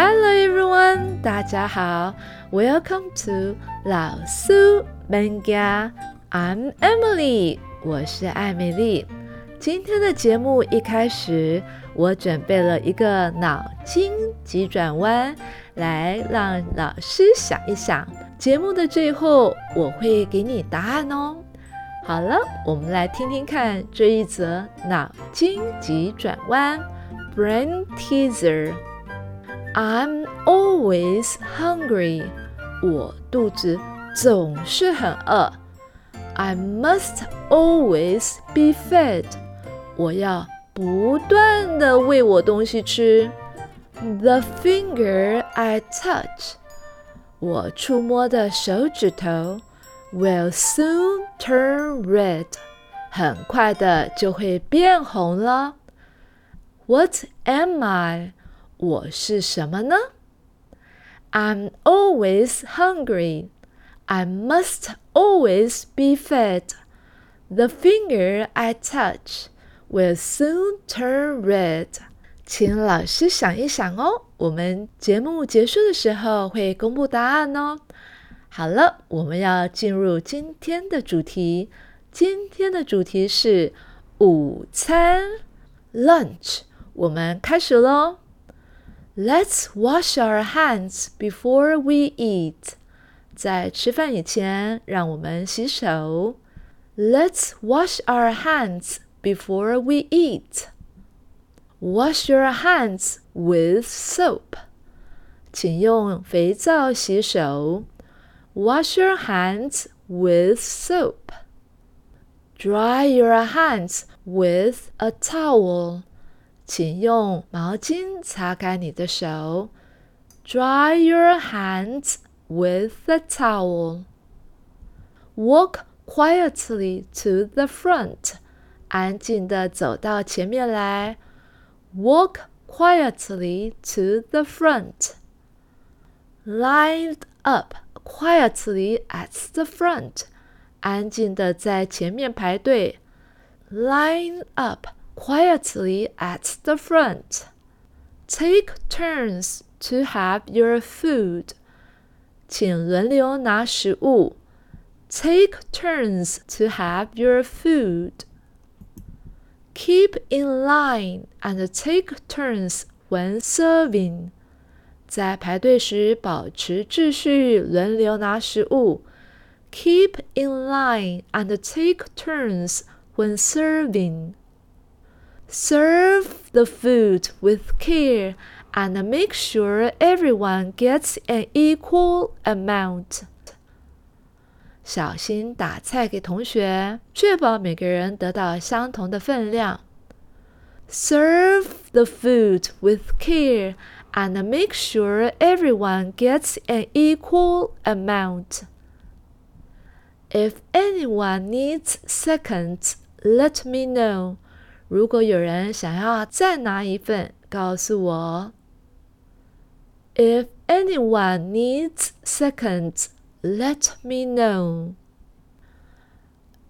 Hello everyone，大家好，Welcome to 老苏 Manga。I'm Emily，我是艾美丽。今天的节目一开始，我准备了一个脑筋急转弯，来让老师想一想。节目的最后，我会给你答案哦。好了，我们来听听看这一则脑筋急转弯 （Brain Teaser）。I'm always hungry，我肚子总是很饿。I must always be fed，我要不断的喂我东西吃。The finger I touch，我触摸的手指头。will soon turn red，很快的就会变红了。What am I？我是什么呢？I'm always hungry. I must always be fed. The finger I touch will soon turn red. 请老师想一想哦，我们节目结束的时候会公布答案哦。好了，我们要进入今天的主题。今天的主题是午餐 （lunch）。我们开始喽。Let's wash our hands before we eat。在吃饭以前，让我们洗手。Let's wash our hands before we eat. Wash your hands with soap. 请用肥皂洗手。Wash your hands with soap. Dry your hands with a towel. 请用毛巾擦干你的手。Dry your hands with a towel. Walk quietly to the front. 安静的走到前面来。Walk quietly to the front. Lined up quietly at the front，安静的在前面排队。Line up quietly at the front. Take turns to have your food. 请轮流拿食物。Take turns to have your food. Keep in line and take turns when serving. 在排队时保持秩序，轮流拿食物。Keep in line and take turns when serving. Serve the food with care and make sure everyone gets an equal amount. 小心打菜给同学，确保每个人得到相同的分量。Serve the food with care and make sure everyone gets an equal amount. If anyone needs seconds, let me know. 如果有人想要再拿一份，告诉我。If anyone needs seconds, let me know.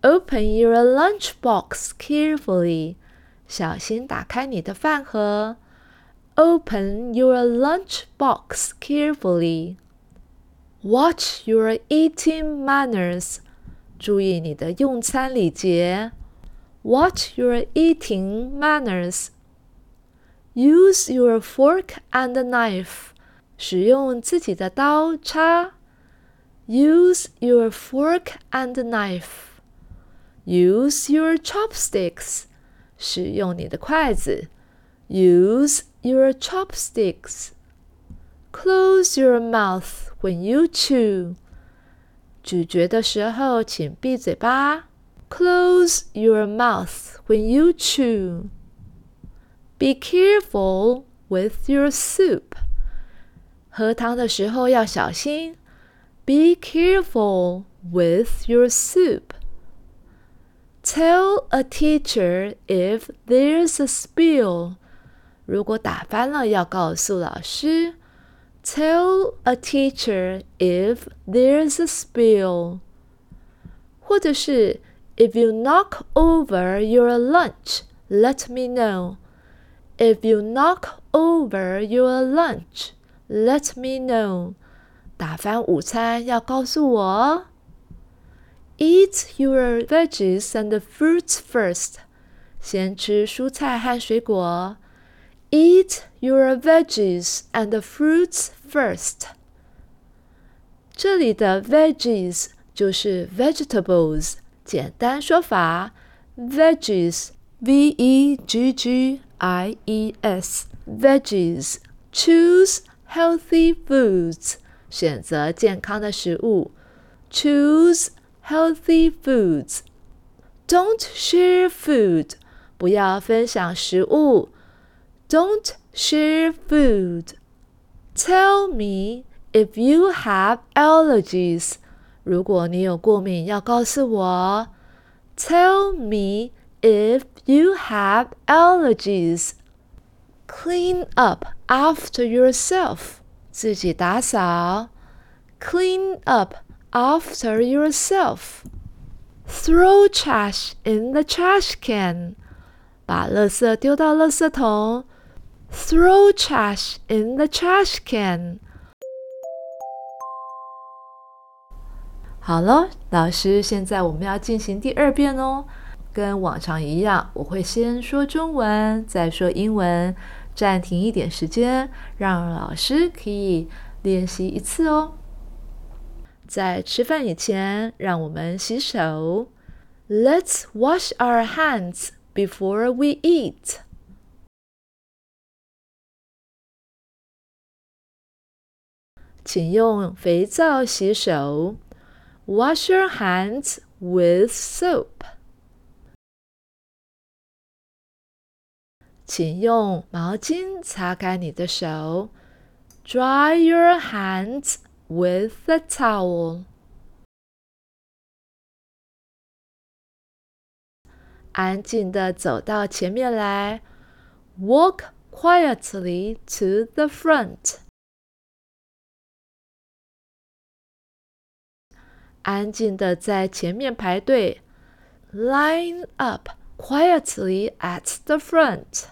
Open your lunchbox carefully. 小心打开你的饭盒。Open your lunch box carefully. Watch your eating manners. 注意你的用餐礼节。Watch your eating manners. Use your fork and knife. 使用自己的刀叉。Use your fork and knife. Use your chopsticks. 使用你的筷子。Use your chopsticks. Close your mouth when you chew. 咀嚼的时候，请闭嘴巴。 Close your mouth when you chew. Be careful with your soup. 喝汤的时候要小心。Be careful with your soup. Tell a teacher if there's a spill. 如果打翻了，要告诉老师。Tell a teacher if there's a spill，或者是 If you knock over your lunch, let me know. If you knock over your lunch, Let me know. 打翻午餐要告诉我。Eat your veggies and fruits first. 先吃蔬菜和水果。Eat your veggies and fruits first. 这里的 veggies 就是 vegetables， 简单说法，veggies，v e g g i e s，veggies。Choose healthy foods，选择健康的食物。Choose healthy foods。Don't share food，不要分享食物。Don't share food. Tell me if you have allergies. 如果你有过敏，要告诉我。Tell me if you have allergies. Clean up after yourself. 自己打扫。Clean up after yourself. Throw trash in the trash can. 把垃圾丢到垃圾桶。Throw trash in the trash can. 好了，老师，现在我们要进行第二遍哦。跟往常一样，我会先说中文，再说英文，暂停一点时间，让老师可以练习一次哦。在吃饭以前，让我们洗手。Let's wash our hands before we eat. 请用肥皂洗手。Wash your hands with soap。请用毛巾擦干你的手。Dry your hands with a towel。安静的走到前面来。Walk quietly to the front。 安静的在前面排队，line up quietly at the front。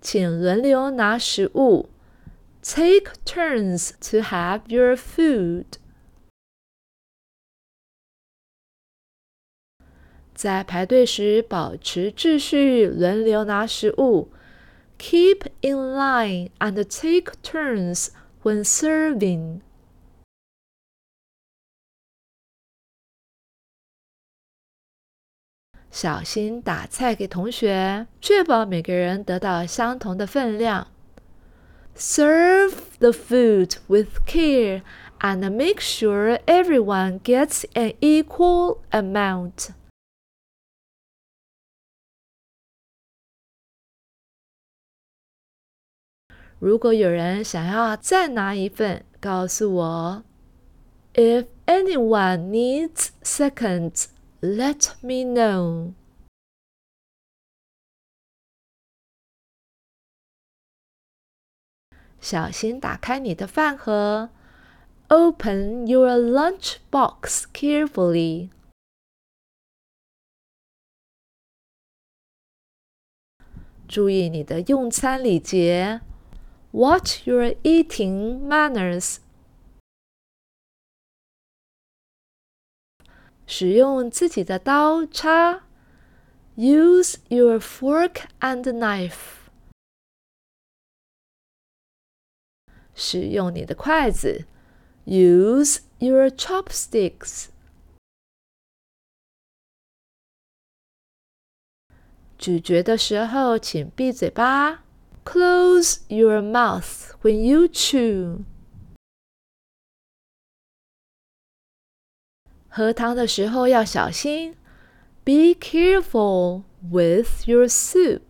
请轮流拿食物，take turns to have your food。在排队时保持秩序，轮流拿食物，keep in line and take turns。 When serving，小心打菜给同学，确保每个人得到相同的分量。Serve the food with care and make sure everyone gets an equal amount. 如果有人想要再拿一份，告诉我。If anyone needs seconds, let me know. 小心打开你的饭盒。Open your lunch box carefully. 注意你的用餐礼节。Watch your eating manners. 使用自己的刀叉。Use your fork and knife. 使用你的筷子。Use your chopsticks. 咀嚼的时候，请闭嘴巴。 Close your mouth when you chew. 喝汤的时候要小心。Be careful with your soup.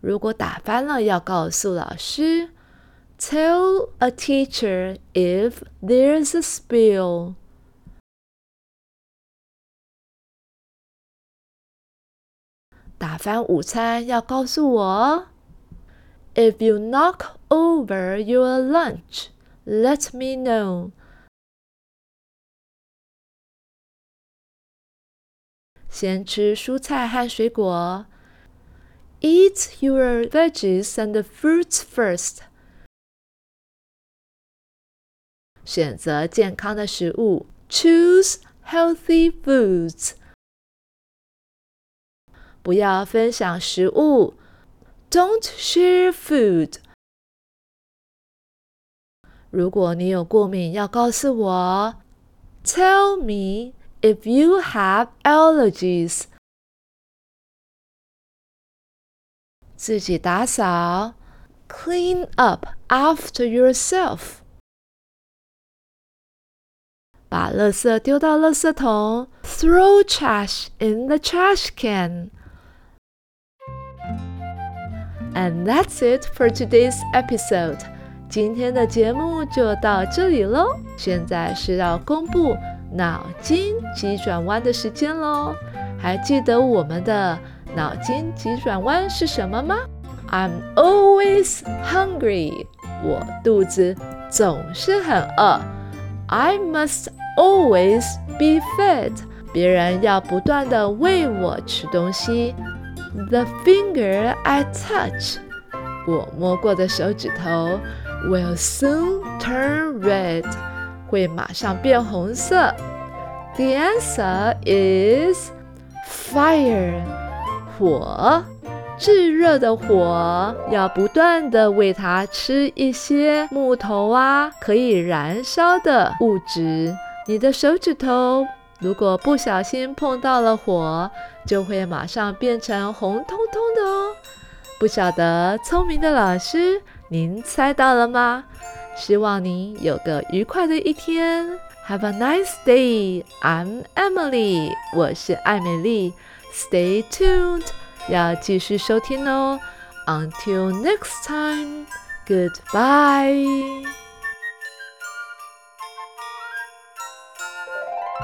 如果打翻了，要告诉老师。Tell a teacher if there's a spill. 打翻午餐要告诉我。If you knock over your lunch, let me know. 先吃蔬菜和水果。Eat your veggies and fruits first。选择健康的食物，Choose healthy foods。 不要分享食物，Don't share food。如果你有过敏，要告诉我，Tell me if you have allergies。自己打扫，Clean up after yourself。把垃圾丢到垃圾桶，Throw trash in the trash can。 And that's it for today's episode。今天的节目就到这里喽。现在是要公布脑筋急转弯的时间喽。还记得我们的脑筋急转弯是什么吗？I'm always hungry。我肚子总是很饿。I must always be fed。别人要不断的喂我吃东西。The finger I touch，我摸过的手指头，will soon turn red，会马上变红色。The answer is fire，火，炙热的火，要不断的喂它吃一些木头啊，可以燃烧的物质。你的手指头。如果不小心碰到了火，就会马上变成红彤彤的哦。不晓得聪明的老师，您猜到了吗？希望您有个愉快的一天。Have a nice day. I'm Emily，我是艾美丽。Stay tuned，要继续收听哦。Until next time，goodbye。